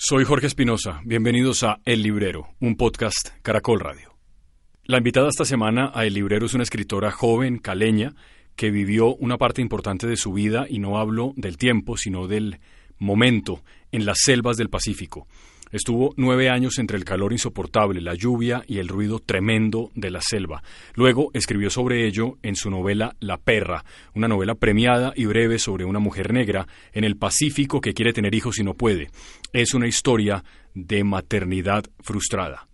Soy Jorge Espinosa, bienvenidos a El Librero, un podcast Caracol Radio. La invitada esta semana a El Librero es una escritora joven, caleña, que vivió una parte importante de su vida, y no hablo del tiempo, sino del momento, en las selvas del Pacífico. Estuvo nueve años entre el calor insoportable, la lluvia y el ruido tremendo de la selva. Luego escribió sobre ello en su novela La Perra, una novela premiada y breve sobre una mujer negra en el Pacífico que quiere tener hijos y no puede. Es una historia de maternidad frustrada.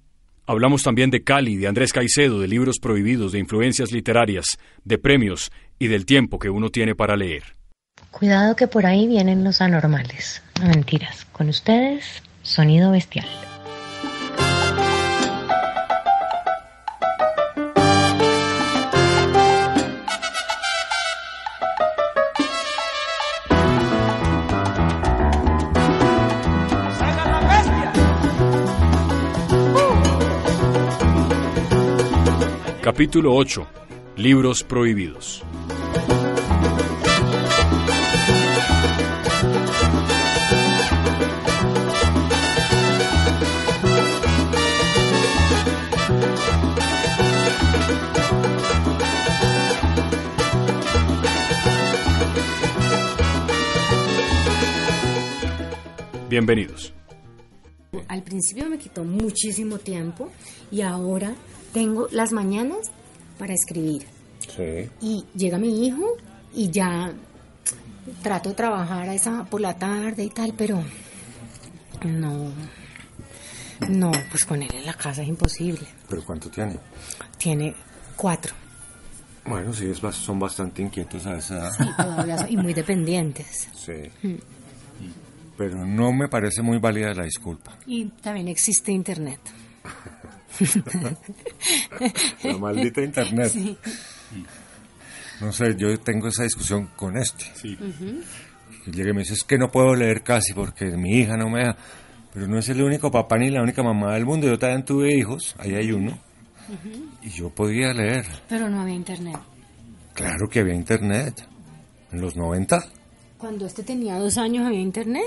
Hablamos también de Cali, de Andrés Caicedo, de libros prohibidos, de influencias literarias, de premios y del tiempo que uno tiene para leer. Cuidado que por ahí vienen los anormales. No mentiras. Con ustedes, Sonido Bestial. Capítulo 8. Libros prohibidos. Bienvenidos. Al principio me quitó muchísimo tiempo y ahora tengo las mañanas para escribir. Sí. Y llega mi hijo y ya trato de trabajar a esa por la tarde y tal, pero no. No, pues con él en la casa es imposible. ¿Pero cuánto tiene? Tiene cuatro. Bueno, sí, es, son bastante inquietos a esa edad. Y todavía son- y muy dependientes. Sí. Pero no me parece muy válida la disculpa. Y también existe internet. La maldita internet. No sé, yo tengo esa discusión con este. Sí. Y llega y me dice, es que no puedo leer casi porque mi hija no me da. Pero no es el único papá ni la única mamá del mundo. Yo también tuve hijos, ahí hay uno. Y yo podía leer. Pero no había internet. Claro que había internet. En los 90. Cuando este tenía dos años había internet.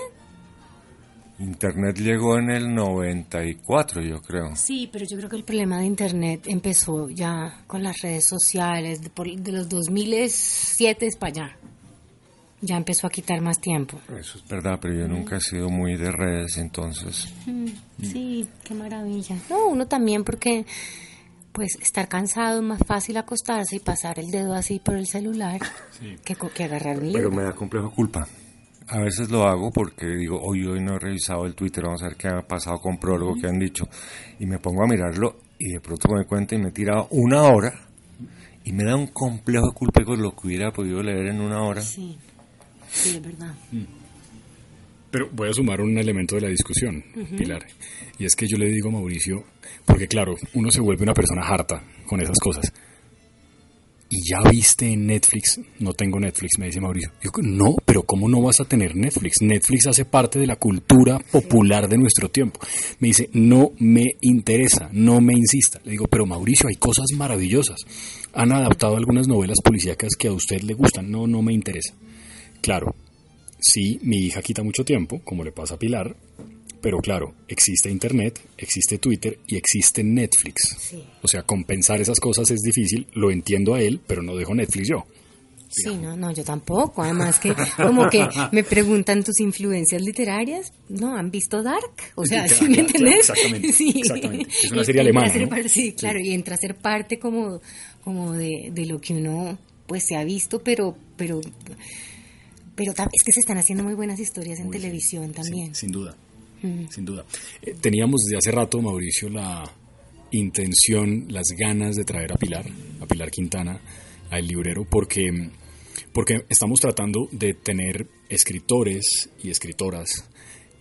Internet llegó en el 94, yo creo. Sí, pero yo creo que el problema de internet empezó ya con las redes sociales, de, por- de los 2007 para allá. Ya empezó a quitar más tiempo. Eso es verdad, pero yo nunca he sido muy de redes, entonces... Sí, qué maravilla. No, uno también porque pues estar cansado es más fácil acostarse y pasar el dedo así por el celular que, co- que agarrar un Pero libro. me da complejo culpa. A veces lo hago porque digo, hoy hoy no he revisado el Twitter, vamos a ver qué ha pasado con prólogo, qué han dicho. Y me pongo a mirarlo y de pronto me doy cuenta y me he tirado una hora y me da un complejo de culpa con lo que hubiera podido leer en una hora. Sí, sí, es verdad. Pero voy a sumar un elemento de la discusión, Pilar. Y es que yo le digo a Mauricio, porque claro, uno se vuelve una persona harta con esas cosas. ¿Y ya viste en Netflix? No tengo Netflix, me dice Mauricio. Yo, no, pero ¿cómo no vas a tener Netflix? Netflix hace parte de la cultura popular de nuestro tiempo. Me dice, no me interesa, no me insista. Le digo, pero Mauricio, hay cosas maravillosas. Han adaptado algunas novelas policíacas que a usted le gustan. No, no me interesa. Claro, sí, mi hija quita mucho tiempo, como le pasa a Pilar, pero claro, existe Internet, existe Twitter y existe Netflix. Sí. O sea, compensar esas cosas es difícil, lo entiendo a él, pero no dejo Netflix yo. Sí, no, no, yo tampoco. Además que como que me preguntan tus influencias literarias, ¿no? ¿Han visto Dark? O sea, Sí, ¿sí me entendés? exactamente, Sí. exactamente. Es una serie alemana, ¿no? par- Sí, claro, y entra a ser parte como, como de, de lo que uno pues se ha visto, pero, pero, pero es que se están haciendo muy buenas historias en televisión también. Sin duda, sin duda. Eh, teníamos desde hace rato, Mauricio, la intención, las ganas de traer a Pilar, a Pilar Quintana, a El Librero, porque, porque estamos tratando de tener escritores y escritoras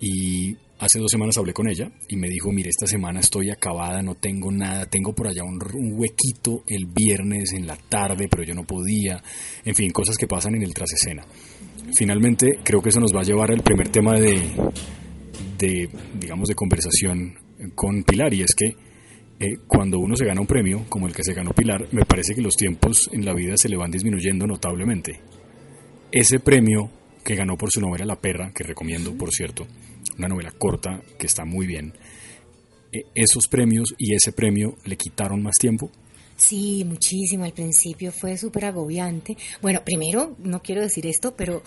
y hace dos semanas hablé con ella y me dijo, mire, esta semana estoy acabada, no tengo nada, tengo por allá un, un huequito el viernes en la tarde, pero yo no podía, en fin, cosas que pasan en el trasescena. Finalmente, creo que eso nos va a llevar al primer tema de, de digamos, de conversación con Pilar, y es que eh, cuando uno se gana un premio, como el que se ganó Pilar, me parece que los tiempos en la vida se le van disminuyendo notablemente. Ese premio que ganó por su novela La Perra, que recomiendo, por cierto, una novela corta que está muy bien. Eh, ¿Esos premios y ese premio le quitaron más tiempo? Sí, muchísimo. Al principio fue súper agobiante. Bueno, primero, no quiero decir esto, pero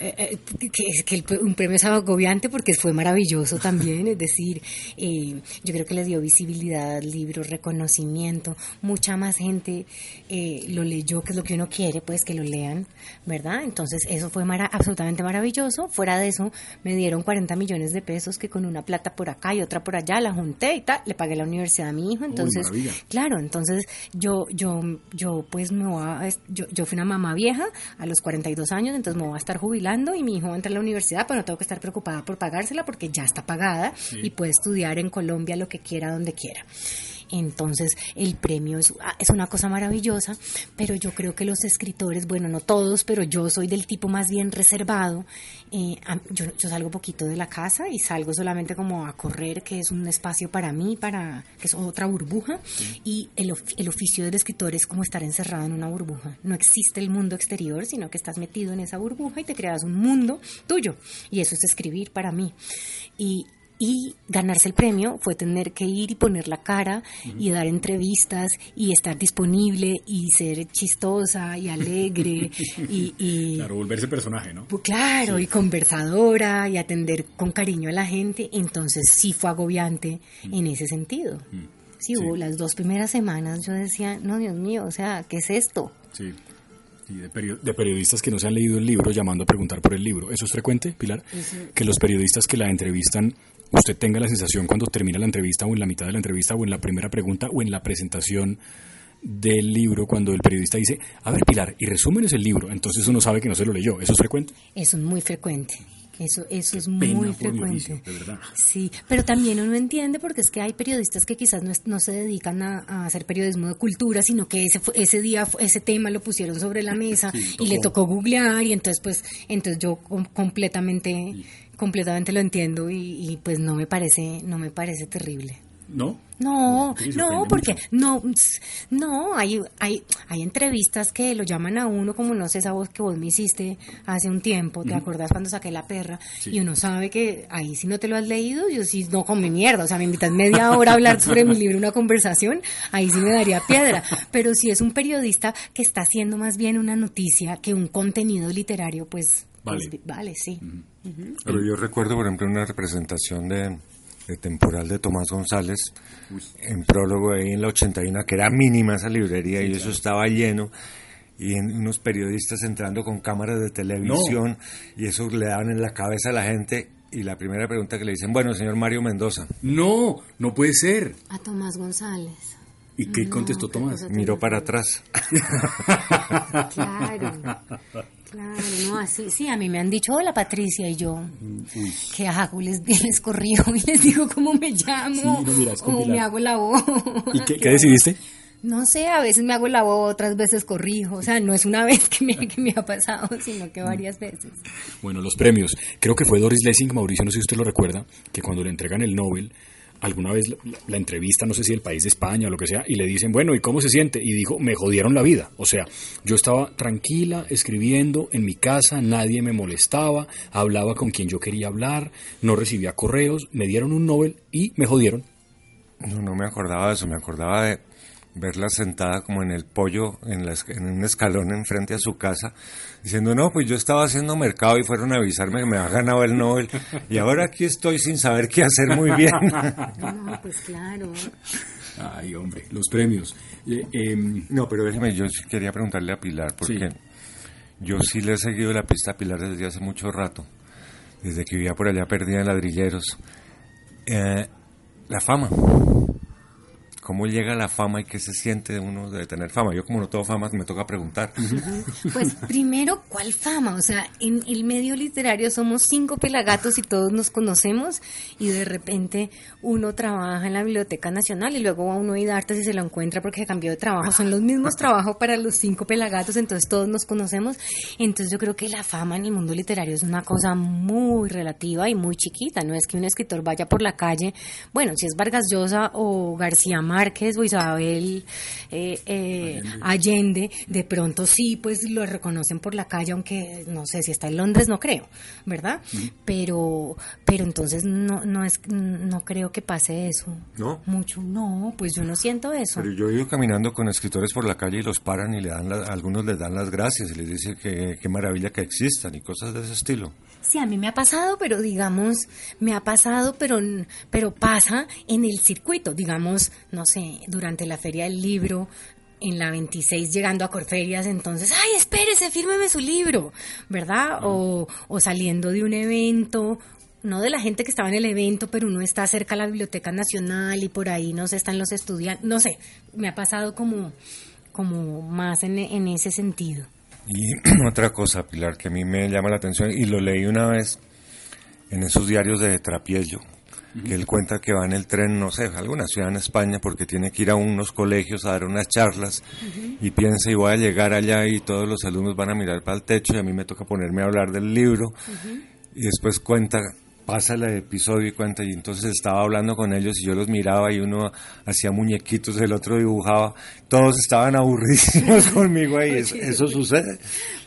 eh, eh, que, que el, un premio es agobiante porque fue maravilloso también. Es decir, eh, yo creo que le dio visibilidad al libro, reconocimiento. Mucha más gente eh, lo leyó, que es lo que uno quiere, pues que lo lean, ¿verdad? Entonces, eso fue mara absolutamente maravilloso. Fuera de eso, me dieron 40 millones de pesos que con una plata por acá y otra por allá la junté y tal. Le pagué la universidad a mi hijo. Entonces, Uy, claro, entonces yo, yo, yo pues me voy a, yo, yo fui una mamá vieja a los 42 años, entonces me voy a estar jubilando y mi hijo va a entrar a la universidad, pero no tengo que estar preocupada por pagársela porque ya está pagada Sí. y puede estudiar en Colombia lo que quiera, donde quiera. Entonces, el premio es, ah, es una cosa maravillosa, pero yo creo que los escritores, bueno, no todos, pero yo soy del tipo más bien reservado. Eh, yo, yo salgo poquito de la casa y salgo solamente como a correr, que es un espacio para mí, para que es otra burbuja. Y el, el oficio del escritor es como estar encerrado en una burbuja. No existe el mundo exterior, sino que estás metido en esa burbuja y te creas un mundo tuyo. Y eso es escribir para mí. Y, y ganarse el premio fue tener que ir y poner la cara y dar entrevistas y estar disponible y ser chistosa y alegre y, y- Claro, volverse personaje, ¿no? pues claro, y conversadora y atender con cariño a la gente, entonces sí fue agobiante en ese sentido. Sí, Sí. hubo las dos primeras semanas yo decía, no, Dios mío, o sea, ¿qué es esto? Sí. Y de, perio- de periodistas que no se han leído el libro llamando a preguntar por el libro. ¿Eso es frecuente, Pilar? Que los periodistas que la entrevistan, usted tenga la sensación cuando termina la entrevista o en la mitad de la entrevista o en la primera pregunta o en la presentación del libro cuando el periodista dice, a ver Pilar, y resúmenes el libro, entonces uno sabe que no se lo leyó. ¿Eso es frecuente? Eso es muy frecuente. Eso, eso es muy frecuente. Sí, pero también uno entiende porque es que hay periodistas que quizás no, es- no se dedican a, a hacer periodismo de cultura, sino que ese, ese día, ese tema lo pusieron sobre la mesa Sí, y le tocó. googlear y entonces pues, entonces yo com- completamente, completamente lo entiendo y, y, pues no me parece, no me parece terrible. ¿No? No, no, porque mucho. no, no, hay, hay, hay entrevistas que lo llaman a uno, como no sé esa voz que vos me hiciste hace un tiempo, ¿te acordás cuando saqué la perra? Sí. Y uno sabe que ahí si no te lo has leído, yo sí, no con mi mierda, o sea, me invitas media hora a hablar sobre mi libro, una conversación, ahí sí me daría piedra, pero si es un periodista que está haciendo más bien una noticia que un contenido literario, pues, pues, Vale. vale, sí. Pero yo recuerdo, por ejemplo, una representación de, de temporal de Tomás González en prólogo ahí en la 81, que era mínima esa librería y eso estaba lleno. Y en unos periodistas entrando con cámaras de televisión y eso le daban en la cabeza a la gente. Y la primera pregunta que le dicen, bueno, señor Mario Mendoza, No, no puede ser. A Tomás González. ¿Y qué No, contestó Tomás? miró para atrás. Claro, claro, no, así, sí, a mí me han dicho, hola Patricia, y yo, ¿qué hago? Les, les corrijo y les digo cómo me llamo, Sí, no, mira, o me hago la voz. ¿Y qué, qué decidiste? No sé, a veces me hago la voz, otras veces corrijo, o sea, no es una vez que me, que me ha pasado, sino que varias veces. Bueno, los premios. Creo que fue Doris Lessing, Mauricio, no sé si usted lo recuerda, que cuando le entregan el Nobel, alguna vez la, entrevista, no sé si del país de España o lo que sea, y le dicen, bueno, ¿y cómo se siente? Y dijo, me jodieron la vida. O sea, yo estaba tranquila, escribiendo en mi casa, nadie me molestaba, hablaba con quien yo quería hablar, no recibía correos, me dieron un Nobel y me jodieron. No, no me acordaba de eso, me acordaba de verla sentada como en el pollo, en, la en un escalón enfrente a su casa, diciendo, no, pues yo estaba haciendo mercado y fueron a avisarme que me había ganado el Nobel y ahora aquí estoy sin saber qué hacer muy bien. No, pues claro. Ay, hombre, los premios. Eh, em, No, pero déjeme, yo sí quería preguntarle a Pilar, porque Sí. yo sí le he seguido la pista a Pilar desde hace mucho rato, desde que vivía por allá perdida en ladrilleros. Eh, la fama. ¿Cómo llega la fama y qué se siente uno de tener fama? Yo como no tengo fama, me toca preguntar. Pues primero, ¿cuál fama? O sea, en el medio literario somos cinco pelagatos y todos nos conocemos y de repente uno trabaja en la Biblioteca Nacional y luego va uno a Idartes y se lo encuentra porque se cambió de trabajo. Son los mismos trabajos para los cinco pelagatos, entonces todos nos conocemos. Entonces yo creo que la fama en el mundo literario es una cosa muy relativa y muy chiquita. No es que un escritor vaya por la calle, bueno, si es Vargas Llosa o García Márquez o Isabel eh, eh, Allende. de pronto sí, pues lo reconocen por la calle, aunque no sé si está en Londres, no creo, ¿verdad? Pero, pero entonces no, no es, no creo que pase eso. ¿No? Mucho, no, pues yo no siento eso. Pero yo he ido caminando con escritores por la calle y los paran y le dan, algunos les dan las gracias y les dicen que qué maravilla que existan y cosas de ese estilo. Sí, a mí me ha pasado, pero digamos, me ha pasado, pero, pero pasa en el circuito, digamos, no sé, durante la feria del libro, en la 26 llegando a Corferias, entonces, ay, espérese, fírmeme su libro, ¿verdad? O, o saliendo de un evento, no de la gente que estaba en el evento, pero uno está cerca a la Biblioteca Nacional y por ahí, no sé, están los estudiantes, no sé, me ha pasado como, como más en, en ese sentido. Y otra cosa, Pilar, que a mí me llama la atención, y lo leí una vez en esos diarios de Trapiello, que él cuenta que va en el tren, no sé, a alguna ciudad en España, porque tiene que ir a unos colegios a dar unas charlas, y piensa, y voy a llegar allá y todos los alumnos van a mirar para el techo, y a mí me toca ponerme a hablar del libro, y después cuenta pasa el episodio y cuenta, y entonces estaba hablando con ellos y yo los miraba y uno hacía muñequitos, el otro dibujaba, todos estaban aburridísimos conmigo ahí, ¿Eso, sucede?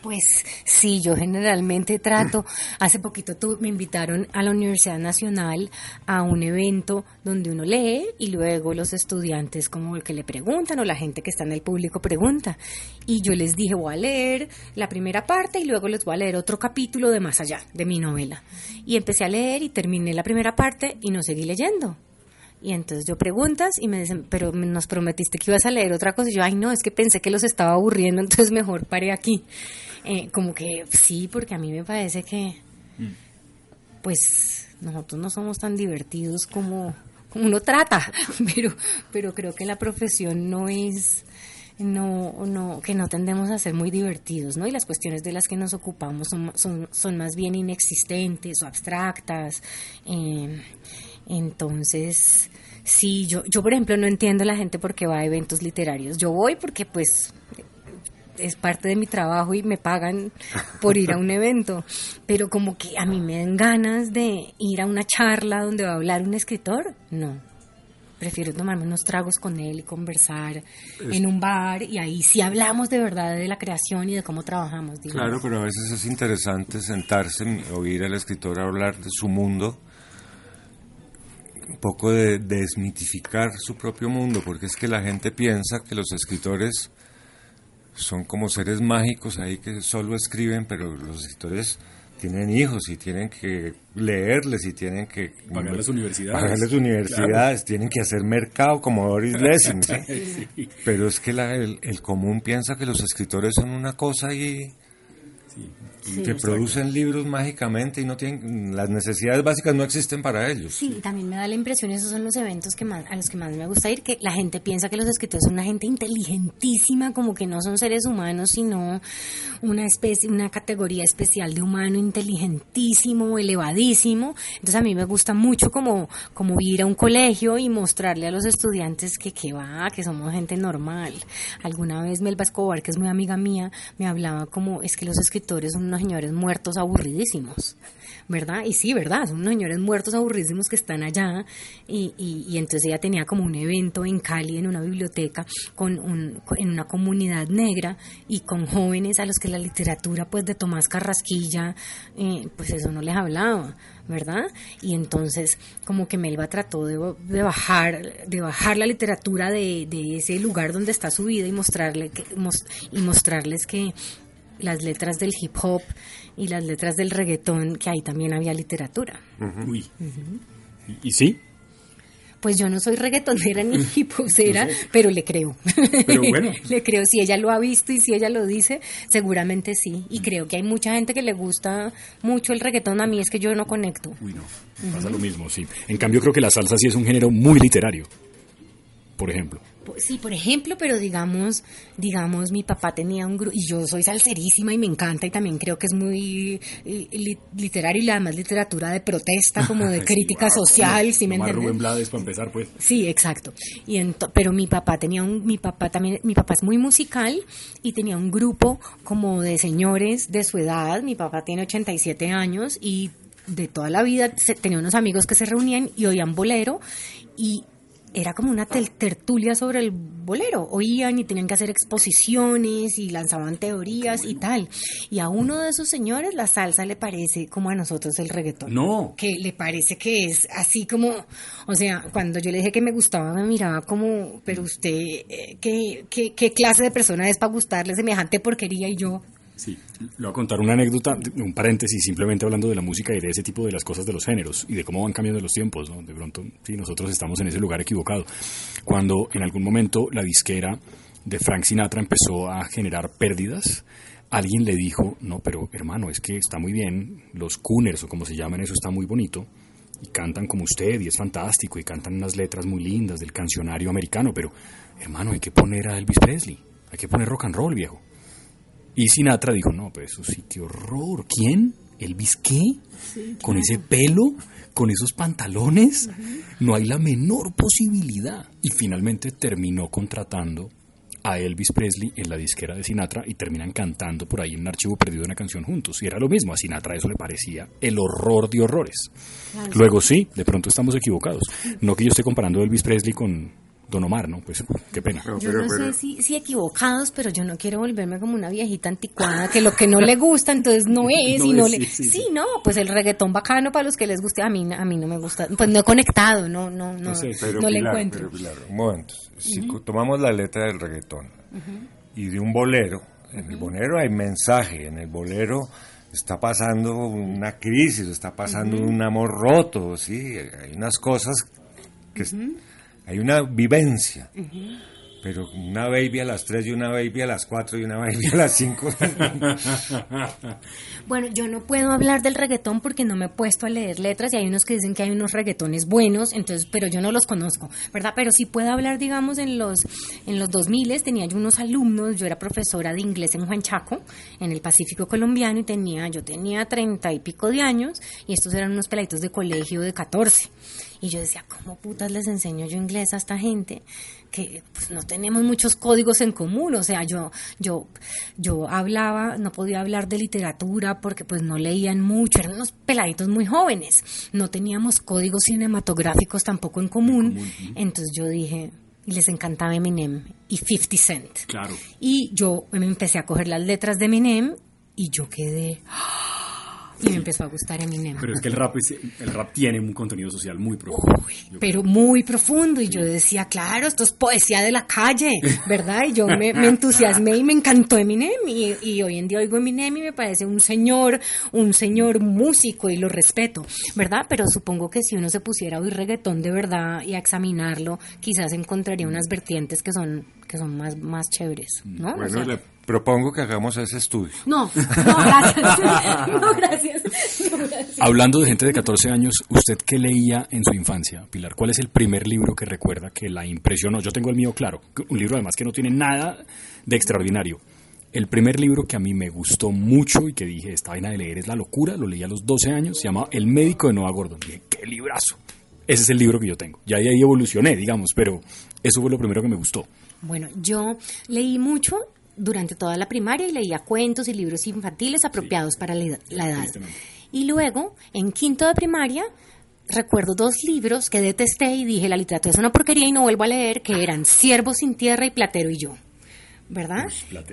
Pues sí, yo generalmente trato, hace poquito me invitaron a la Universidad Nacional a un evento donde uno lee y luego los estudiantes como el que le preguntan o la gente que está en el público pregunta, y yo les dije voy a leer la primera parte y luego les voy a leer otro capítulo de más allá, de mi novela, y empecé a leer y terminé la primera parte y no seguí leyendo. Y entonces yo preguntas y me dicen, pero nos prometiste que ibas a leer otra cosa. Y yo, ay, no, es que pensé que los estaba aburriendo, entonces mejor paré aquí. Eh, como que sí, porque a mí me parece que, pues, nosotros no somos tan divertidos como, como uno trata, pero, pero creo que la profesión no es no, no, que no tendemos a ser muy divertidos, ¿no? Y las cuestiones de las que nos ocupamos son, son, son más bien inexistentes o abstractas. Eh, entonces, sí, yo, yo por ejemplo no entiendo la gente por qué va a eventos literarios. Yo voy porque pues es parte de mi trabajo y me pagan por ir a un evento, pero como que a mí me dan ganas de ir a una charla donde va a hablar un escritor, no prefiero tomarme unos tragos con él y conversar en un bar y ahí sí hablamos de verdad de la creación y de cómo trabajamos. Claro, pero a veces es interesante sentarse, oír al escritor hablar de su mundo, un poco de desmitificar su propio mundo, porque es que la gente piensa que los escritores son como seres mágicos ahí que solo escriben, pero los escritores tienen hijos y tienen que leerles y tienen que pagarles universidades. Pagarles universidades, tienen que hacer mercado como Doris Lessing. Pero es que la, el, el, común piensa que los escritores son una cosa y que producen libros mágicamente y no tienen las necesidades básicas no existen para ellos. Sí, también me da la impresión esos son los eventos que más, a los que más me gusta ir que la gente piensa que los escritores son una gente inteligentísima, como que no son seres humanos, sino una especie, una categoría especial de humano inteligentísimo, elevadísimo. Entonces a mí me gusta mucho como como ir a un colegio y mostrarle a los estudiantes que que va, que somos gente normal. Alguna vez Melba Escobar, que es muy amiga mía, me hablaba como es que los escritores son una señores muertos aburridísimos, ¿verdad? Y sí, ¿verdad? Son unos señores muertos aburridísimos que están allá y, y, entonces ella tenía como un evento en Cali, en una biblioteca, con un, en una comunidad negra y con jóvenes a los que la literatura pues de Tomás Carrasquilla, eh, pues eso no les hablaba. ¿verdad? Y entonces como que Melba trató de, bajar de bajar la literatura de, de, ese lugar donde está su vida y mostrarle que, y mostrarles que las letras del hip hop y las letras del reggaetón, que ahí también había literatura. Uy. ¿Y, sí? Pues yo no soy reggaetonera ni hip hopera, pero le creo. Pero bueno. le creo, si ella lo ha visto y si ella lo dice, seguramente sí. Y creo que hay mucha gente que le gusta mucho el reggaetón, a mí es que yo no conecto. Uy, no, pasa lo mismo, sí. En cambio creo que la salsa sí es un género muy literario, por ejemplo. Sí, por ejemplo, pero digamos, digamos, mi papá tenía un grupo, y yo soy salserísima y me encanta y también creo que es muy literario y además literatura de protesta, como de crítica social, si me entiendes? Rubén Blades para empezar, pues. Sí, exacto. Y pero mi papá tenía un, mi papá también, mi papá es muy musical y tenía un grupo como de señores de su edad, mi papá tiene 87 años y de toda la vida tenía unos amigos que se reunían y oían bolero y era como una tertulia sobre el bolero. Oían y tenían que hacer exposiciones y lanzaban teorías y tal. Y a uno de esos señores la salsa le parece como a nosotros el reggaetón. No. Que le parece que es así como, o sea, cuando yo le dije que me gustaba, me miraba como, pero usted, eh, ¿qué, qué, qué clase de persona es para gustarle semejante porquería? Y yo, Sí, le voy a contar una anécdota, un paréntesis, simplemente hablando de la música y de ese tipo de las cosas de los géneros y de cómo van cambiando los tiempos, ¿no? De pronto, sí, nosotros estamos en ese lugar equivocado. Cuando en algún momento la disquera de Frank Sinatra empezó a generar pérdidas, alguien le dijo, no, pero hermano, es que está muy bien, los Cooners o como se llaman, eso está muy bonito, y cantan como usted, y es fantástico, y cantan unas letras muy lindas del cancionario americano, pero hermano, hay que poner a Elvis Presley, hay que poner rock and roll, viejo. Y Sinatra dijo, no, pues eso sí, qué horror. ¿Quién? ¿Elvis qué? ¿Con ese pelo? ¿Con esos pantalones? No hay la menor posibilidad. Y finalmente terminó contratando a Elvis Presley en la disquera de Sinatra y terminan cantando por ahí en un archivo perdido una canción juntos. Y era lo mismo, a Sinatra eso le parecía el horror de horrores. Luego sí, de pronto estamos equivocados. No que yo esté comparando a Elvis Presley con, Don Omar, ¿no? Pues qué pena. yo no sé si, si, equivocados, pero yo no quiero volverme como una viejita anticuada que lo que no le gusta entonces no es y no le sí, no, pues el reggaetón bacano para los que les guste, a mí a mí no me gusta, pues no he conectado, no no no no, le encuentro. un momento, si tomamos la letra del reggaetón y de un bolero, en el bolero hay mensaje, en el bolero está pasando una crisis, está pasando un amor roto, sí, hay unas cosas que hay una vivencia. Pero una baby a las 3 y una baby a las 4 y una baby a las 5. bueno, yo no puedo hablar del reggaetón porque no me he puesto a leer letras y hay unos que dicen que hay unos reggaetones buenos, entonces, pero yo no los conozco, ¿verdad? Pero sí puedo hablar, digamos, en los en los 2000 tenía yo unos alumnos, yo era profesora de inglés en Juan Chaco, en el Pacífico colombiano y tenía yo tenía treinta y pico de años y estos eran unos peladitos de colegio de 14. Y yo decía, ¿cómo putas les enseño yo inglés a esta gente? Que pues, no tenemos muchos códigos en común. O sea, yo, yo, yo hablaba, no podía hablar de literatura porque pues no leían mucho, eran unos peladitos muy jóvenes. No teníamos códigos cinematográficos tampoco en común. Entonces yo dije, y les encantaba Eminem y 50 Cent. Claro. Y yo me empecé a coger las letras de Eminem y yo quedé... Y me empezó a gustar Eminem. Pero es que el rap, el rap tiene un contenido social muy profundo. pero muy profundo. Y yo decía, claro, esto es poesía de la calle, ¿verdad? Y yo me, entusiasmé y me encantó Eminem. Y, y, hoy en día oigo Eminem y me parece un señor, un señor músico y lo respeto, ¿verdad? Pero supongo que si uno se pusiera a oír reggaetón de verdad y a examinarlo, quizás encontraría unas vertientes que son, que son más, más chéveres, ¿no? Bueno, Propongo que hagamos ese estudio. No, no, gracias. No, gracias. Hablando de gente de 14 años, ¿usted qué leía en su infancia, Pilar? ¿Cuál es el primer libro que recuerda que la impresionó? Yo tengo el mío claro, un libro además que no tiene nada de extraordinario. El primer libro que a mí me gustó mucho y que dije, esta vaina de leer es la locura, lo leí a los 12 años, se llama El médico de Noah Gordon. Dije, qué librazo. Ese es el libro que yo tengo. Ya ahí evolucioné, digamos, pero eso fue lo primero que me gustó. Bueno, yo leí mucho durante toda la primaria y leía cuentos y libros infantiles apropiados para la edad. Y luego, en quinto de primaria, recuerdo dos libros que detesté y dije, la literatura es una porquería y no vuelvo a leer, que eran Siervo sin tierra y Platero y yo. ¿Verdad?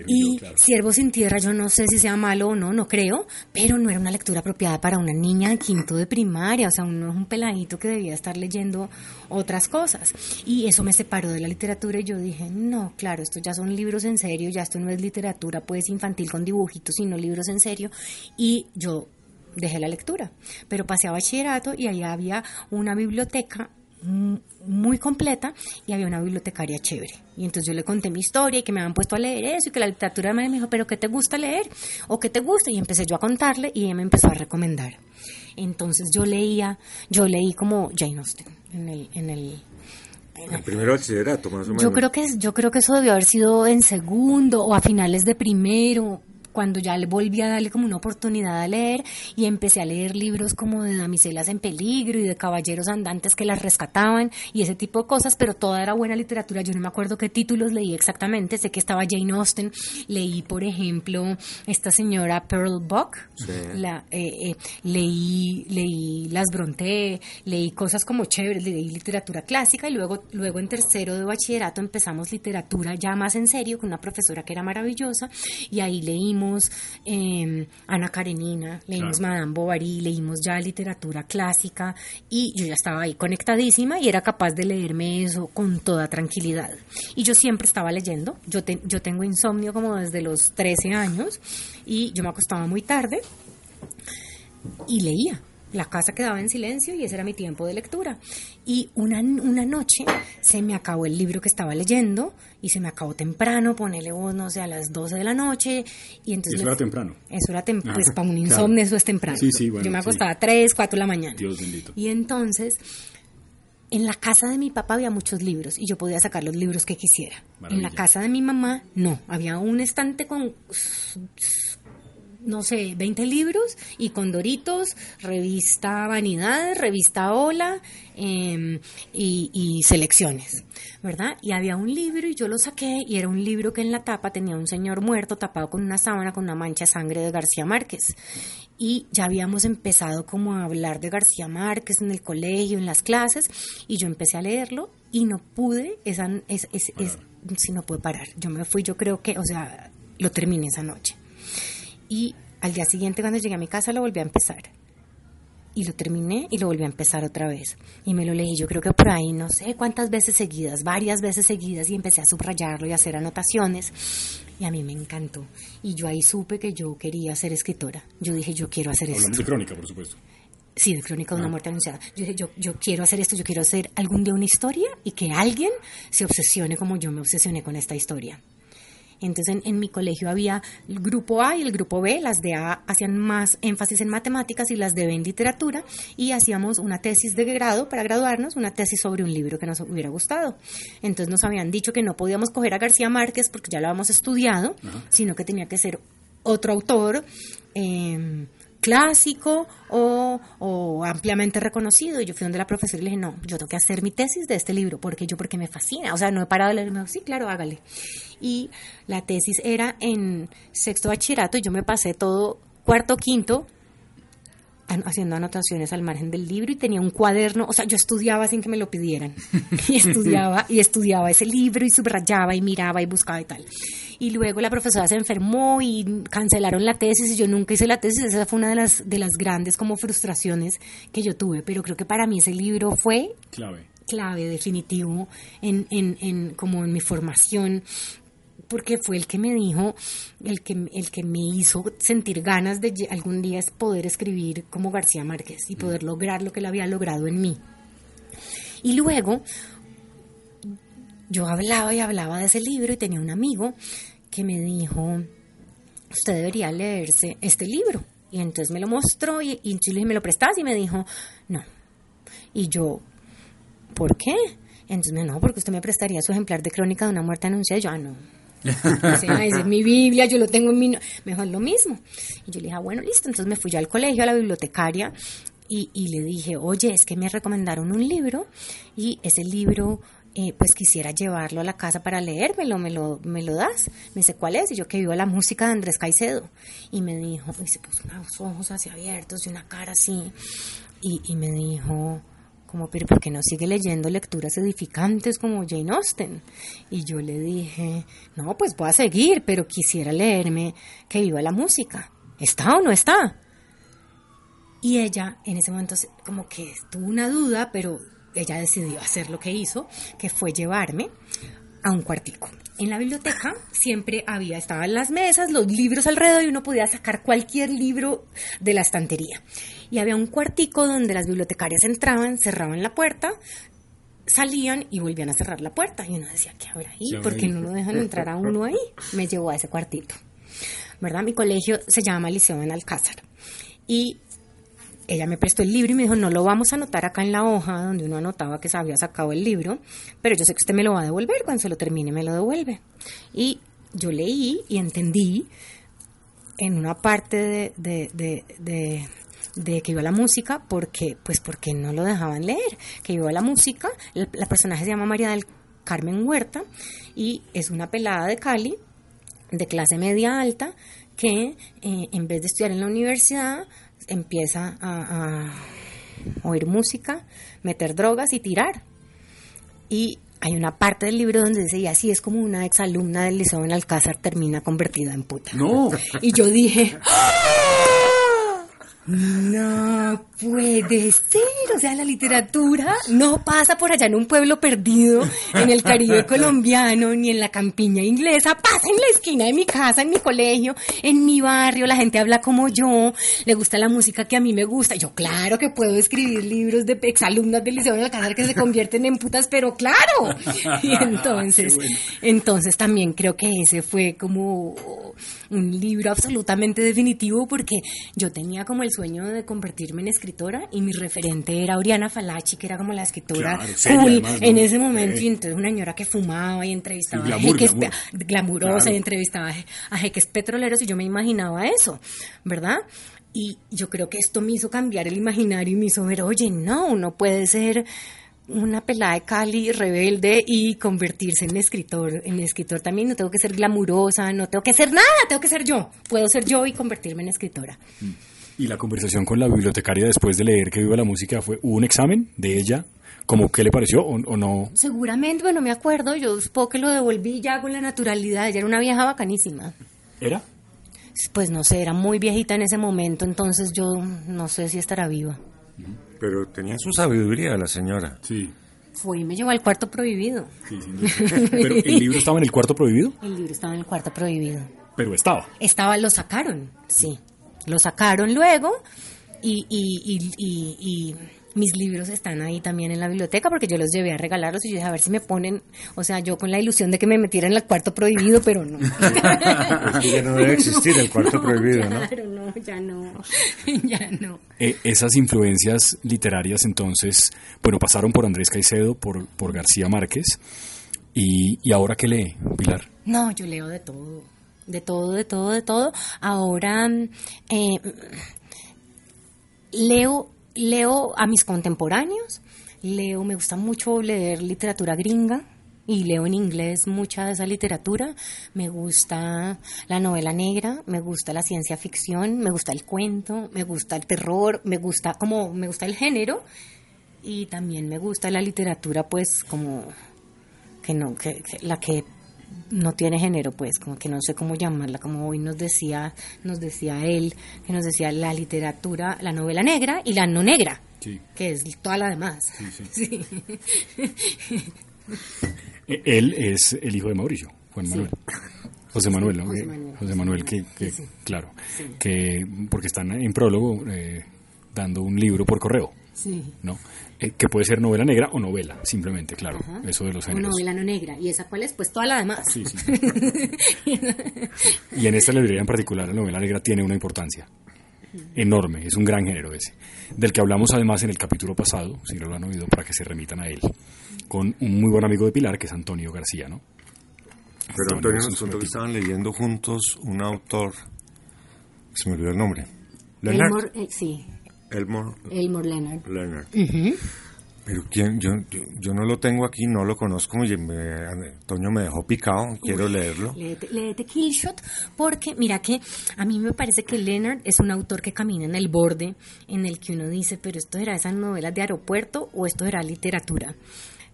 y Siervo sin tierra, yo no sé si sea malo o no, no creo, pero no era una lectura apropiada para una niña de quinto de primaria, o sea, uno es un peladito que debía estar leyendo otras cosas. Y eso me separó de la literatura y yo dije, no, claro, esto ya son libros en serio, ya esto no es literatura pues infantil con dibujitos, sino libros en serio. Y yo dejé la lectura, pero pasé a bachillerato y allá había una biblioteca muy completa y había una bibliotecaria chévere. Y entonces yo le conté mi historia y que me habían puesto a leer eso y que la literatura me dijo, pero ¿qué te gusta leer? ¿O qué te gusta? Y empecé yo a contarle y ella me empezó a recomendar. Entonces yo leía, yo leí como Jane Austen en el... En el el primero bachillerato, más o menos. Yo creo, que, yo creo que eso debió haber sido en segundo o a finales de primero, cuando ya le volví a darle como una oportunidad a leer y empecé a leer libros como de damiselas en peligro y de caballeros andantes que las rescataban y ese tipo de cosas, pero toda era buena literatura. Yo no me acuerdo qué títulos leí exactamente, sé que estaba Jane Austen, leí por ejemplo esta señora Pearl Buck, la, eh, eh, leí, leí Las Bronte, leí cosas como chéveres, leí literatura clásica y luego, luego en tercero de bachillerato empezamos literatura ya más en serio con una profesora que era maravillosa y ahí leímos eh, Ana Karenina, leímos Madame Bovary, leímos ya literatura clásica y yo ya estaba ahí conectadísima y era capaz de leerme eso con toda tranquilidad. Y yo siempre estaba leyendo, yo, yo tengo insomnio como desde los 13 años y yo me acostaba muy tarde y leía la casa quedaba en silencio y ese era mi tiempo de lectura. Y una, una noche se me acabó el libro que estaba leyendo y se me acabó temprano, ponele vos, no sé, a las 12 de la noche. Y entonces eso era temprano. Eso era temprano, pues para un insomnio eso es temprano. Sí, sí, bueno, Yo me acostaba a 3, 4 de la mañana. Dios bendito. Y entonces en la casa de mi papá había muchos libros y yo podía sacar los libros que quisiera. En la casa de mi mamá no, había un estante con no sé, 20 libros y con Doritos, revista Vanidad, revista Hola em, y, selecciones, ¿verdad? Y había un libro y yo lo saqué y era un libro que en la tapa tenía un señor muerto tapado con una sábana con una mancha de sangre de García Márquez. Y ya habíamos empezado como a hablar de García Márquez en el colegio, en las clases, y yo empecé a leerlo y no pude, esa, es, es, es, si no pude parar. Yo me fui, yo creo que, o sea, lo terminé esa noche. Y al día siguiente cuando llegué a mi casa lo volví a empezar. Y lo terminé y lo volví a empezar otra vez. Y me lo leí, yo creo que por ahí no sé cuántas veces seguidas, varias veces seguidas, y empecé a subrayarlo y a hacer anotaciones. Y a mí me encantó. Y yo ahí supe que yo quería ser escritora. Yo dije, yo quiero hacer Hablamos esto. de crónica, por supuesto. Sí, de crónica de una ah. muerte anunciada. Yo dije, yo, yo quiero hacer esto, yo quiero hacer algún día una historia y que alguien se obsesione como yo me obsesioné con esta historia. Entonces en, mi colegio había el grupo A y el grupo B, las de A hacían más énfasis en matemáticas y las de B en literatura y hacíamos una tesis de grado para graduarnos, una tesis sobre un libro que nos hubiera gustado. Entonces nos habían dicho que no podíamos coger a García Márquez porque ya lo habíamos estudiado, sino que tenía que ser otro autor. Eh, clásico o, ampliamente reconocido. Y yo fui donde la profesora y le dije, no, yo tengo que hacer mi tesis de este libro, porque yo, porque me fascina. O sea, no he parado de leer. sí, claro, hágale. Y la tesis era en sexto bachillerato y yo me pasé todo cuarto, quinto haciendo anotaciones al margen del libro y tenía un cuaderno, o sea, yo estudiaba sin que me lo pidieran. Y estudiaba y estudiaba ese libro y subrayaba y miraba y buscaba y tal. Y luego la profesora se enfermó y cancelaron la tesis y yo nunca hice la tesis, esa fue una de las, de las grandes como frustraciones que yo tuve, pero creo que para mí ese libro fue clave, clave definitivo en, en, en como en mi formación porque fue el que me dijo, el que, el que me hizo sentir ganas de algún día poder escribir como García Márquez y poder lograr lo que él había logrado en mí. Y luego, yo hablaba y hablaba de ese libro y tenía un amigo que me dijo, usted debería leerse este libro. Y entonces me lo mostró y, y yo le dije, ¿me lo prestas? Y me dijo, no. Y yo, ¿por qué? Entonces me no, porque usted me prestaría su ejemplar de crónica de una muerte anunciada. Y yo, ah, no. Esa es mi Biblia, yo lo tengo en mi... Mejor lo mismo. Y yo le dije, ah, bueno, listo. Entonces me fui al colegio, a la bibliotecaria, y, y le dije, oye, es que me recomendaron un libro, y ese libro eh, pues quisiera llevarlo a la casa para leérmelo, ¿me lo, me lo das? Me dice, ¿cuál es? Y yo que vivo la música de Andrés Caicedo. Y me dijo, y se puso unos ojos así abiertos y una cara así. Y, y me dijo, como, pero ¿por qué no sigue leyendo lecturas edificantes como Jane Austen? Y yo le dije, no, pues voy a seguir, pero quisiera leerme que viva la música. ¿Está o no está? Y ella en ese momento como que tuvo una duda, pero ella decidió hacer lo que hizo, que fue llevarme a un cuartico. En la biblioteca siempre había, estaban las mesas, los libros alrededor y uno podía sacar cualquier libro de la estantería. Y había un cuartico donde las bibliotecarias entraban, cerraban la puerta, salían y volvían a cerrar la puerta. Y uno decía, ¿qué habrá ahí? ¿Por qué no lo dejan entrar a uno ahí? Me llevó a ese cuartito. ¿Verdad? Mi colegio se llama Liceo en Alcázar. Y ella me prestó el libro y me dijo, no lo vamos a anotar acá en la hoja donde uno anotaba que se había sacado el libro, pero yo sé que usted me lo va a devolver, cuando se lo termine me lo devuelve. Y yo leí y entendí en una parte de, de, de, que iba la música porque pues porque no lo dejaban leer que iba la música la, la personaje se llama María del Carmen Huerta y es una pelada de Cali de clase media alta que eh, en vez de estudiar en la universidad empieza a, a oír música, meter drogas y tirar. Y hay una parte del libro donde dice, y así es como una exalumna del Liceo en Alcázar termina convertida en puta. No. Y yo dije, ¡Ah! No puede ser, o sea, la literatura no pasa por allá en un pueblo perdido, en el Caribe colombiano, ni en la campiña inglesa, pasa en la esquina de mi casa, en mi colegio, en mi barrio, la gente habla como yo, le gusta la música que a mí me gusta, yo claro que puedo escribir libros de exalumnas del Liceo de Alcázar que se convierten en putas, pero claro, y entonces, entonces también creo que ese fue como un libro absolutamente definitivo porque yo tenía como el sueño de convertirme en escritora y mi referente era Oriana Falachi, que era como la escritora Claro, cool además, ¿no? en ese momento Eh. y entonces una señora que fumaba y entrevistaba Sí, a glamour, jeques glamour. glamurosa Claro. y entrevistaba a je- a jeques petroleros y yo me imaginaba eso, ¿verdad? Y yo creo que esto me hizo cambiar el imaginario y me hizo ver, oye, no, uno puede ser una pelada de Cali rebelde y convertirse en escritor. En escritor también no tengo que ser glamurosa, no tengo que ser nada, tengo que ser yo. Puedo ser yo y convertirme en escritora. Y la conversación con la bibliotecaria después de leer que viva la música fue ¿hubo un examen de ella, como qué le pareció o, o no. Seguramente, bueno, me acuerdo, yo supongo que lo devolví ya con la naturalidad, ella era una vieja bacanísima. ¿Era? Pues no sé, era muy viejita en ese momento, entonces yo no sé si estará viva. Pero tenía su sabiduría la señora. Sí. Fue y me llevó al cuarto prohibido. sí, sin duda. Pero el libro estaba en el cuarto prohibido, El libro estaba en el cuarto prohibido. pero estaba. Estaba, lo sacaron, sí. Lo sacaron luego y, y, y, y- y mis libros están ahí también en la biblioteca porque yo los llevé a regalarlos y yo dije a ver si me ponen, o sea, yo con la ilusión de que me metieran en el cuarto prohibido, pero no. Es que ya no debe existir el cuarto prohibido, ¿no? Claro, no, ya no, ya no. Eh, esas influencias literarias entonces, bueno, pasaron por Andrés Caicedo, por, por García Márquez. Y, ¿Y ahora qué lee, Pilar? No, yo leo de todo, de todo, de todo, de todo. Ahora eh, leo, leo a mis contemporáneos, leo, me gusta mucho leer literatura gringa y leo en inglés mucha de esa literatura. Me gusta la novela negra, me gusta la ciencia ficción, me gusta el cuento, me gusta el terror, me gusta como me gusta el género y también me gusta la literatura pues como que no que, que- la que no tiene género pues como que no sé cómo llamarla como hoy nos decía nos decía él que nos decía la literatura la novela negra y la no negra Sí. que es toda la demás Sí. Eh, Él es el hijo de Mauricio, Juan Manuel. José Manuel, ¿no? José Manuel. José Manuel, que, que- claro, que porque están en prólogo eh, dando un libro por correo, sí ¿no? Eh, que puede ser novela negra o novela, simplemente, claro, Ajá. eso de los o géneros. novela no negra y esa cuál es pues toda la demás Sí, sí. Y en esta librería en particular, la novela negra tiene una importancia enorme, es un gran género ese, del que hablamos además en el capítulo pasado, si no lo han oído, para que se remitan a él, con un muy buen amigo de Pilar, que es Antonio García, ¿no? Pero Antonio es un nos contó que tipo. estaban leyendo juntos un autor, se me olvidó el nombre, Leonard Elmore, eh, sí Elmore Elmore Leonard Leonard. Pero quién, yo, yo, yo no lo tengo aquí, no lo conozco, me, me- Antonio me dejó picado, quiero leerlo. Léete, léete Killshot, porque mira que a mí me parece que Leonard es un autor que camina en el borde en el que uno dice, pero esto era esas novelas de aeropuerto o esto era literatura.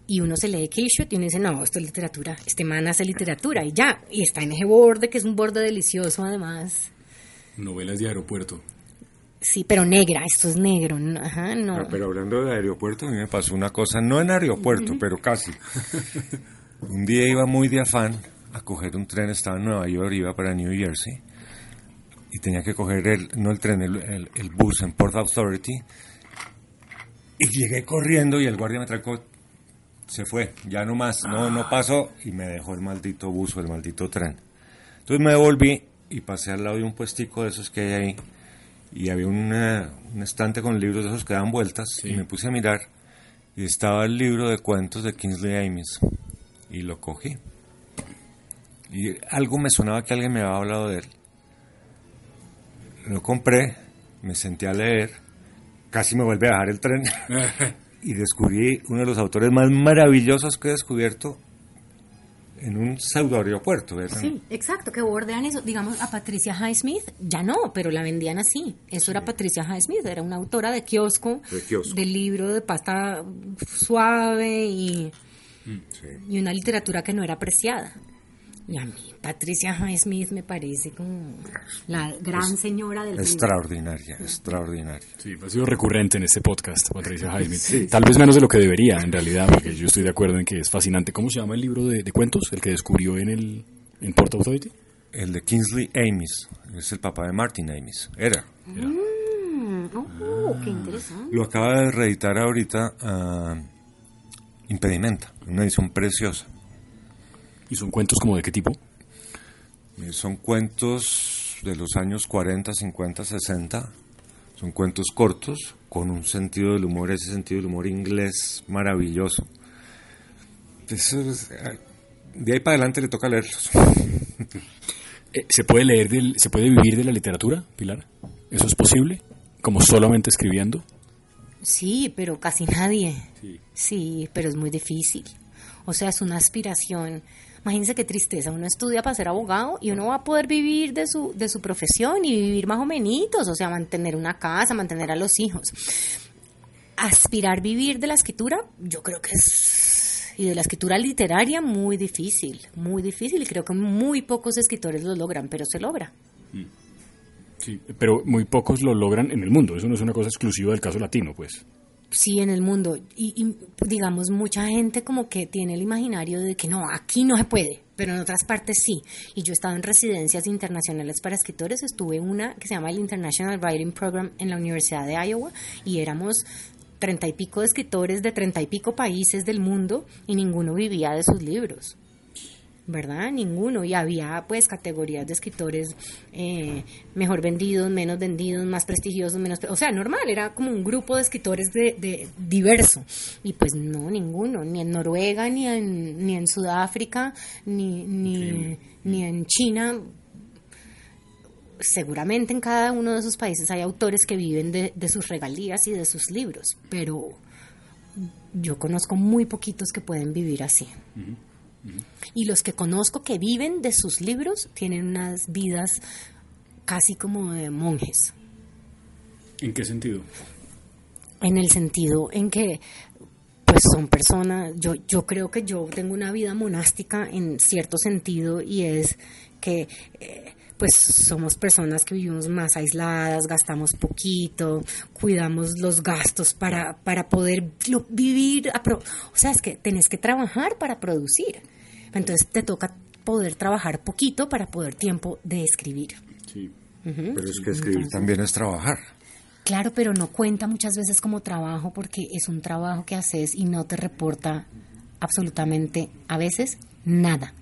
Y uno se lee Killshot y uno dice, no, esto es literatura, este man hace literatura y ya, y está en ese borde que es un borde delicioso además. Novelas de aeropuerto. Sí, pero negra, esto es negro, ajá, no. Pero hablando de aeropuerto, a mí me pasó una cosa, no en aeropuerto, pero casi. Un día iba muy de afán a coger un tren, estaba en Nueva York, iba para New Jersey, y tenía que coger el, no el tren, el, el- el bus en Port Authority, y llegué corriendo y el guardia me trajo, se fue, ya no más, no, no pasó, y me dejó el maldito bus o el maldito tren. Entonces me devolví y pasé al lado de un puestico de esos que hay ahí, y había una- un estante con libros de esos que dan vueltas y me puse a mirar y estaba el libro de cuentos de Kingsley Amis y lo cogí. Y algo me sonaba que alguien me había hablado de él. Lo compré, me senté a leer, casi me vuelve a dejar el tren y descubrí uno de los autores más maravillosos que he descubierto en un pseudo aeropuerto. Sí, exacto, que bordean eso. Digamos, a Patricia Highsmith ya no, pero la vendían así. Eso era Patricia Highsmith, era una autora de kiosco, de, libro de pasta suave y, y una literatura que no era apreciada. Y a mí, Patricia Highsmith me parece como la gran señora del Extraordinaria, extraordinaria. Sí, ha sido recurrente en este podcast, Patricia Highsmith. Tal vez menos de lo que debería, en realidad, porque yo estoy de acuerdo en que es fascinante. ¿Cómo se llama el libro de, cuentos, el que descubrió en el en Port Authority? El de Kingsley Amis, es el papá de Martin Amis. Era. Mm, oh, qué interesante. Lo acaba de reeditar ahorita uh, Impedimenta, una edición preciosa. ¿Y son cuentos como de qué tipo? Eh, son cuentos de los años 40, 50, 60. Son cuentos cortos, con un sentido del humor, ese sentido del humor inglés maravilloso. Eh, de ahí para adelante le toca leerlos. Eh, ¿Se puede leer, del, se puede vivir de la literatura, Pilar? ¿Eso es posible? ¿Como solamente escribiendo? Sí, pero casi nadie. sí, pero es muy difícil. O sea, es una aspiración Imagínense qué tristeza, uno estudia para ser abogado y uno va a poder vivir de su, de su profesión y vivir más o menos, o sea, mantener una casa, mantener a los hijos. Aspirar vivir de la escritura, yo creo que es, y de la escritura literaria, muy difícil, muy difícil, y creo que muy pocos escritores lo logran, pero se logra. Mm. Sí, pero muy pocos lo logran en el mundo, eso no es una cosa exclusiva del caso latino, pues sí en el mundo. Y, digamos mucha gente como que tiene el imaginario de que no aquí no se puede pero en otras partes sí. Y yo he estado en residencias internacionales para escritores. Estuve una que se llama el International Writing Program en la Universidad de Iowa y éramos treinta y pico de escritores de treinta y pico países del mundo y ninguno vivía de sus libros ¿verdad? Ninguno. Y había pues categorías de escritores eh, mejor vendidos, menos vendidos, más prestigiosos, menos... O sea, normal, era como un grupo de escritores de, diverso. Y pues no, ninguno, ni en Noruega, ni en, ni en Sudáfrica, ni, ni, ni en China. Seguramente en cada uno de esos países hay autores que viven de, de sus regalías y de sus libros, pero yo conozco muy poquitos que pueden vivir así. Y los que conozco que viven de sus libros tienen unas vidas casi como de monjes. ¿En qué sentido? En el sentido en que pues son personas, yo, yo creo que yo tengo una vida monástica en cierto sentido y es que eh, pues somos personas que vivimos más aisladas, gastamos poquito, cuidamos los gastos para, para poder vivir, o sea, es que tenés que trabajar para producir. Entonces te toca poder trabajar poquito para poder tiempo de escribir. Sí. Pero es que escribir también es trabajar. Claro, pero no cuenta muchas veces como trabajo porque es un trabajo que haces y no te reporta absolutamente a veces nada.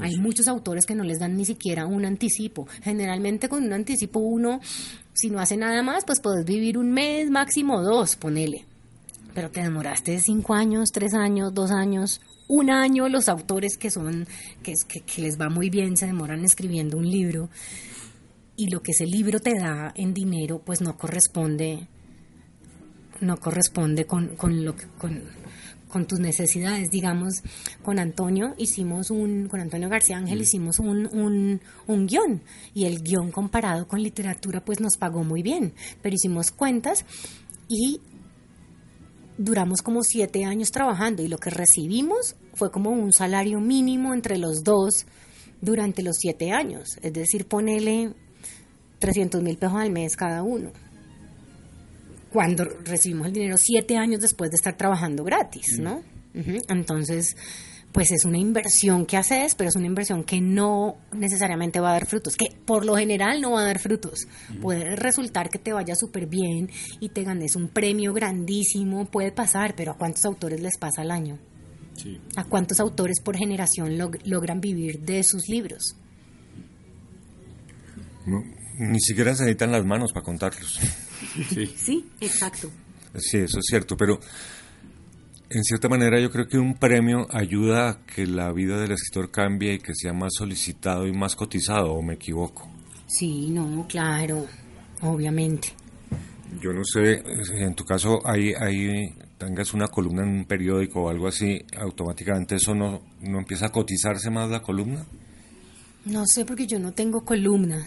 Hay muchos autores que no les dan ni siquiera un anticipo. Generalmente con un anticipo uno, si no hace nada más, pues puedes vivir un mes, máximo dos, ponele. Pero te demoraste cinco años, tres años, dos años, un año. Los autores que son, que, que, que les va muy bien, se demoran escribiendo un libro. Y lo que ese libro te da en dinero, pues no corresponde no corresponde con, con lo que, con, con tus necesidades. Digamos, con Antonio hicimos un, con Antonio García Ángel hicimos un, un, un, guion. Y el guion comparado con literatura pues nos pagó muy bien, pero hicimos cuentas y duramos como siete años trabajando. Y lo que recibimos fue como un salario mínimo entre los dos durante los siete años, es decir, ponele 300 mil pesos al mes cada uno cuando recibimos el dinero siete años después de estar trabajando gratis, ¿no? Entonces, pues es una inversión que haces, pero es una inversión que no necesariamente va a dar frutos, que por lo general no va a dar frutos. Puede resultar que te vaya súper bien y te ganes un premio grandísimo, puede pasar, pero ¿a cuántos autores les pasa al año? ¿A cuántos autores por generación logran vivir de sus libros? ni siquiera se necesitan las manos para contarlos. Sí. exacto. Sí, eso es cierto, pero en cierta manera yo creo que un premio ayuda a que la vida del escritor cambie y que sea más solicitado y más cotizado, ¿o me equivoco? Sí, no, claro. obviamente. Yo no sé, en tu caso hay, hay tengas una columna en un periódico o algo así, automáticamente eso no, no empieza a cotizarse más la columna. No sé porque yo no tengo columnas.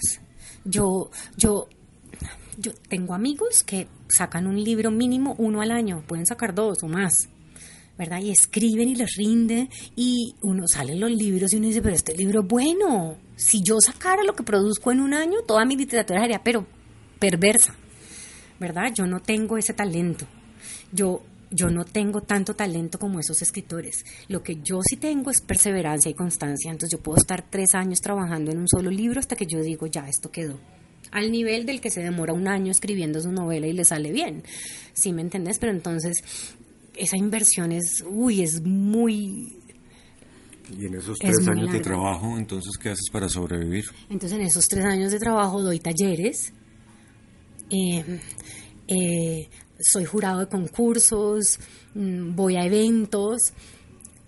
Yo, yo, yo tengo amigos que sacan un libro mínimo uno al año, pueden sacar dos o más. ¿verdad? Y escriben y les rinde y uno sale los libros y uno dice, pero este libro bueno. Si yo sacara lo que produzco en un año, toda mi literatura sería, pero perversa, ¿verdad? Yo no tengo ese talento. Yo yo no tengo tanto talento como esos escritores. Lo que yo sí tengo es perseverancia y constancia. Entonces yo puedo estar tres años trabajando en un solo libro hasta que yo digo, ya, esto quedó. Al nivel del que se demora un año escribiendo su novela y le sale bien. ¿Sí me entendés? Pero entonces esa inversión es, uy, es muy... Y en esos tres años de trabajo, entonces, ¿qué haces para sobrevivir? Entonces, en esos tres años de trabajo doy talleres. Eh, eh, soy jurado de concursos, mm, voy a eventos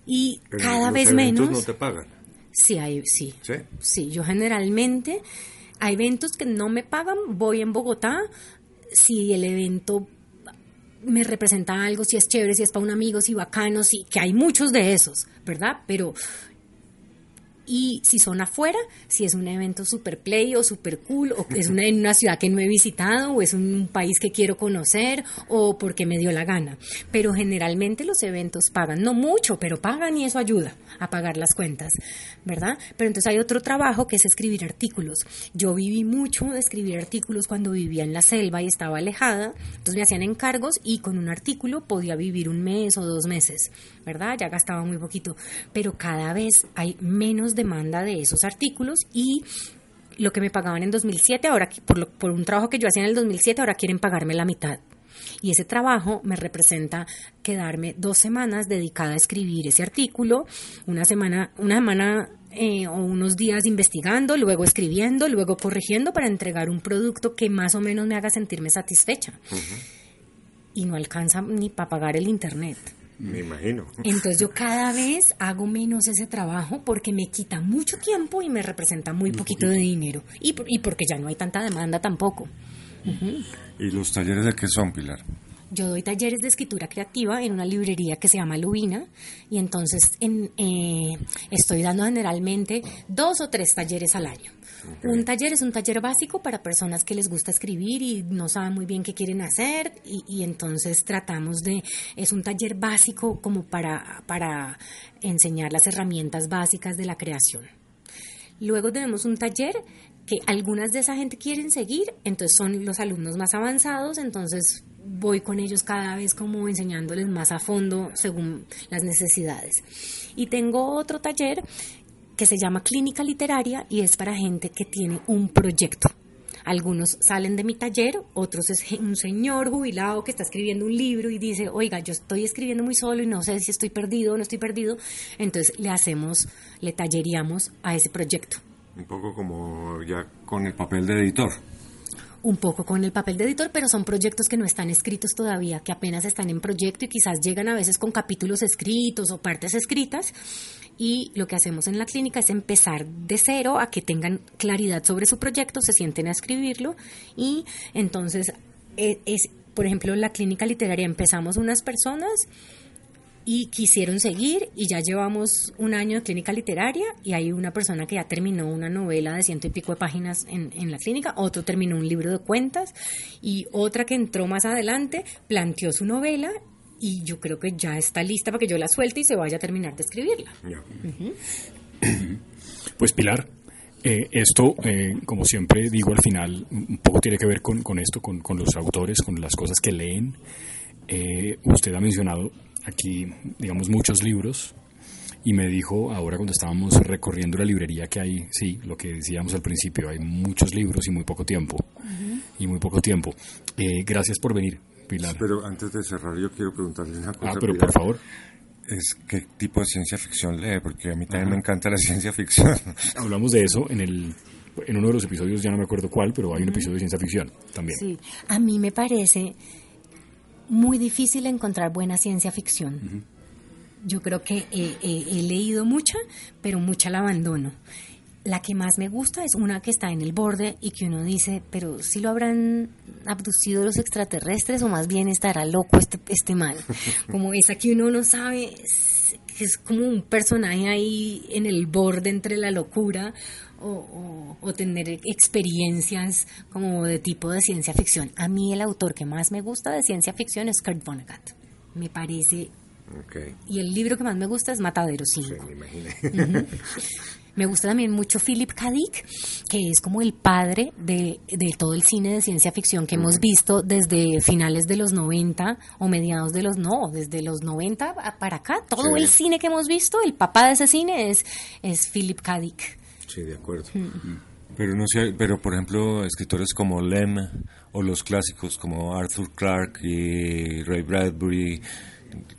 y cada vez menos... no te pagan? Sí, hay, sí, sí. Sí, yo generalmente a eventos que no me pagan, voy en Bogotá. Si el evento me representa algo, si es chévere, si es para un amigo, si bacano, si que hay muchos de esos, ¿verdad? Pero y si son afuera, si es un evento super play o super cool, o es una, en una ciudad que no he visitado, o es un país que quiero conocer, o porque me dio la gana. Pero generalmente los eventos pagan, no mucho, pero pagan y eso ayuda a pagar las cuentas, ¿verdad? Pero entonces hay otro trabajo que es escribir artículos. Yo viví mucho de escribir artículos cuando vivía en la selva y estaba alejada, entonces me hacían encargos y con un artículo podía vivir un mes o dos meses, ¿verdad? Ya gastaba muy poquito, pero cada vez hay menos demanda de esos artículos y lo que me pagaban en 2007, ahora por, por un trabajo que yo hacía en el 2007, ahora quieren pagarme la mitad. Y ese trabajo me representa quedarme dos semanas dedicada a escribir ese artículo, una semana, una semana eh, o unos días investigando, luego escribiendo, luego corrigiendo para entregar un producto que más o menos me haga sentirme satisfecha. Y no alcanza ni para pagar el internet. Me imagino. Entonces yo cada vez hago menos ese trabajo porque me quita mucho tiempo y me representa muy poquito de dinero. Y, y porque ya no hay tanta demanda tampoco. ¿Y los talleres de qué son, Pilar? Yo doy talleres de escritura creativa en una librería que se llama Lubina y entonces en, eh, estoy dando generalmente dos o tres talleres al año. Un taller es un taller básico para personas que les gusta escribir y no saben muy bien qué quieren hacer y, entonces tratamos de, es un taller básico como para, para enseñar las herramientas básicas de la creación. Luego tenemos un taller que algunas de esa gente quieren seguir, entonces son los alumnos más avanzados, entonces voy con ellos cada vez como enseñándoles más a fondo según las necesidades. Y tengo otro taller que se llama Clínica Literaria y es para gente que tiene un proyecto. Algunos salen de mi taller, otros es un señor jubilado que está escribiendo un libro y dice, oiga, yo estoy escribiendo muy solo y no sé si estoy perdido o no estoy perdido. Entonces le hacemos, le talleríamos a ese proyecto. Un poco como ya con el papel de editor un poco con el papel de editor, pero son proyectos que no están escritos todavía, que apenas están en proyecto y quizás llegan a veces con capítulos escritos o partes escritas. Y lo que hacemos en la clínica es empezar de cero a que tengan claridad sobre su proyecto, se sienten a escribirlo y entonces es, es por ejemplo, la clínica literaria empezamos unas personas y quisieron seguir y ya llevamos un año de clínica literaria y hay una persona que ya terminó una novela de ciento y pico de páginas en, en, la clínica, otro terminó un libro de cuentas y otra que entró más adelante planteó su novela y yo creo que ya está lista para que yo la suelte y se vaya a terminar de escribirla. Pues Pilar, eh, esto, eh, como siempre digo al final, un poco tiene que ver con, con esto, con, con, los autores, con las cosas que leen. Eh, usted ha mencionado aquí, digamos, muchos libros. Y me dijo, ahora cuando estábamos recorriendo la librería, que hay, sí, lo que decíamos al principio, hay muchos libros y muy poco tiempo. Y muy poco tiempo. Eh, gracias por venir, Pilar. Pero antes de cerrar, yo quiero preguntarle una cosa. Ah, pero por favor. Es qué tipo de ciencia ficción lee, porque a mí también me encanta la ciencia ficción. Hablamos de eso en el en uno de los episodios, ya no me acuerdo cuál, pero hay un episodio de ciencia ficción también. Sí, a mí me parece muy difícil encontrar buena ciencia ficción. Yo creo que he, leído mucha, pero mucha la abandono. La que más me gusta es una que está en el borde y que uno dice, pero si lo habrán abducido los extraterrestres o más bien estará loco este, este mal. Como esa que uno no sabe, es, es como un personaje ahí en el borde entre la locura o, o- o tener experiencias como de tipo de ciencia ficción. A mí el autor que más me gusta de ciencia ficción es Kurt Vonnegut. Me parece... Y el libro que más me gusta es Matadero 5. sí, me imaginé. Me gusta también mucho Philip K. Dick, que es como el padre de, de todo el cine de ciencia ficción que hemos visto desde finales de los 90 o mediados de los, no, desde los 90 a- para acá. Todo Sí. el cine que hemos visto, el papá de ese cine es, es Philip K. Dick. Sí, de acuerdo. Pero no sé, pero por ejemplo, escritores como Lem o los clásicos como Arthur Clarke y Ray Bradbury,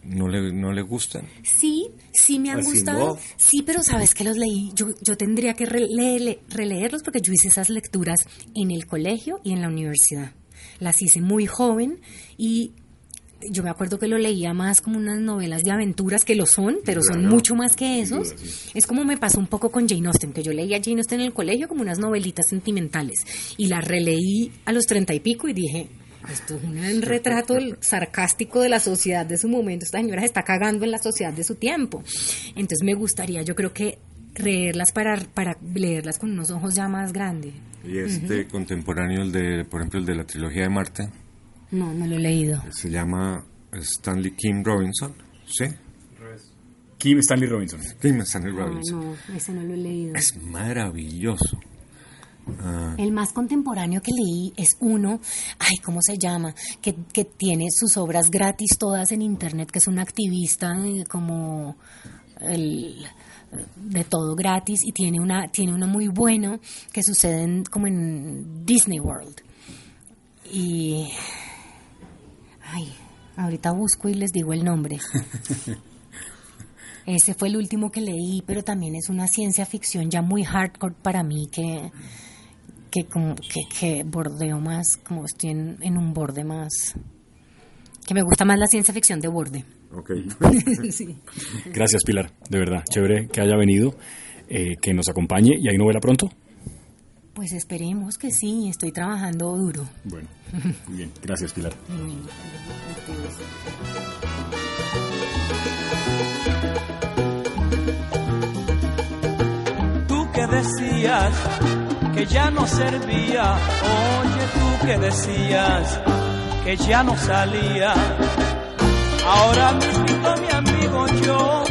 ¿no le, no le gustan? Sí, sí me han Asimov. gustado. Sí, pero sabes que los leí. Yo, yo tendría que rele- releerlos porque yo hice esas lecturas en el colegio y en la universidad. Las hice muy joven y yo me acuerdo que lo leía más como unas novelas de aventuras que lo son, pero son mucho más que esos. Es como me pasó un poco con Jane Austen, que yo leía Jane Austen en el colegio como unas novelitas sentimentales y las releí a los treinta y pico y dije, esto es un retrato sarcástico de la sociedad de su momento. Esta señora se está cagando en la sociedad de su tiempo. Entonces me gustaría, yo creo que leerlas para, para leerlas con unos ojos ya más grandes. Y este contemporáneo, el de, por ejemplo, el de la trilogía de Marte, No, no lo he leído. se llama Stanley Kim Robinson, ¿sí? Kim Stanley Robinson. Kim Stanley Ah, Robinson. no, ese no lo he leído. Es maravilloso. Ah, El más contemporáneo que leí es uno, ay, ¿cómo se llama? Que, que tiene sus obras gratis todas en internet, que es un activista eh, como el, de todo gratis y tiene una tiene uno muy bueno que sucede en- como en Disney World. Y ay, ahorita busco y les digo el nombre. Ese fue el último que leí, pero también es una ciencia ficción ya muy hardcore para mí que que como que, que bordeo más, como estoy en, en un borde más que me gusta más la ciencia ficción de borde. ok. Sí. Gracias, Pilar. De verdad, chévere que haya venido, eh, que nos acompañe y hay novela pronto. Pues esperemos que sí, estoy trabajando duro. Bueno, muy bien. Gracias, Pilar. Tú que decías que ya no servía. Oye tú que decías que ya no salía. Ahora mismo mi amigo yo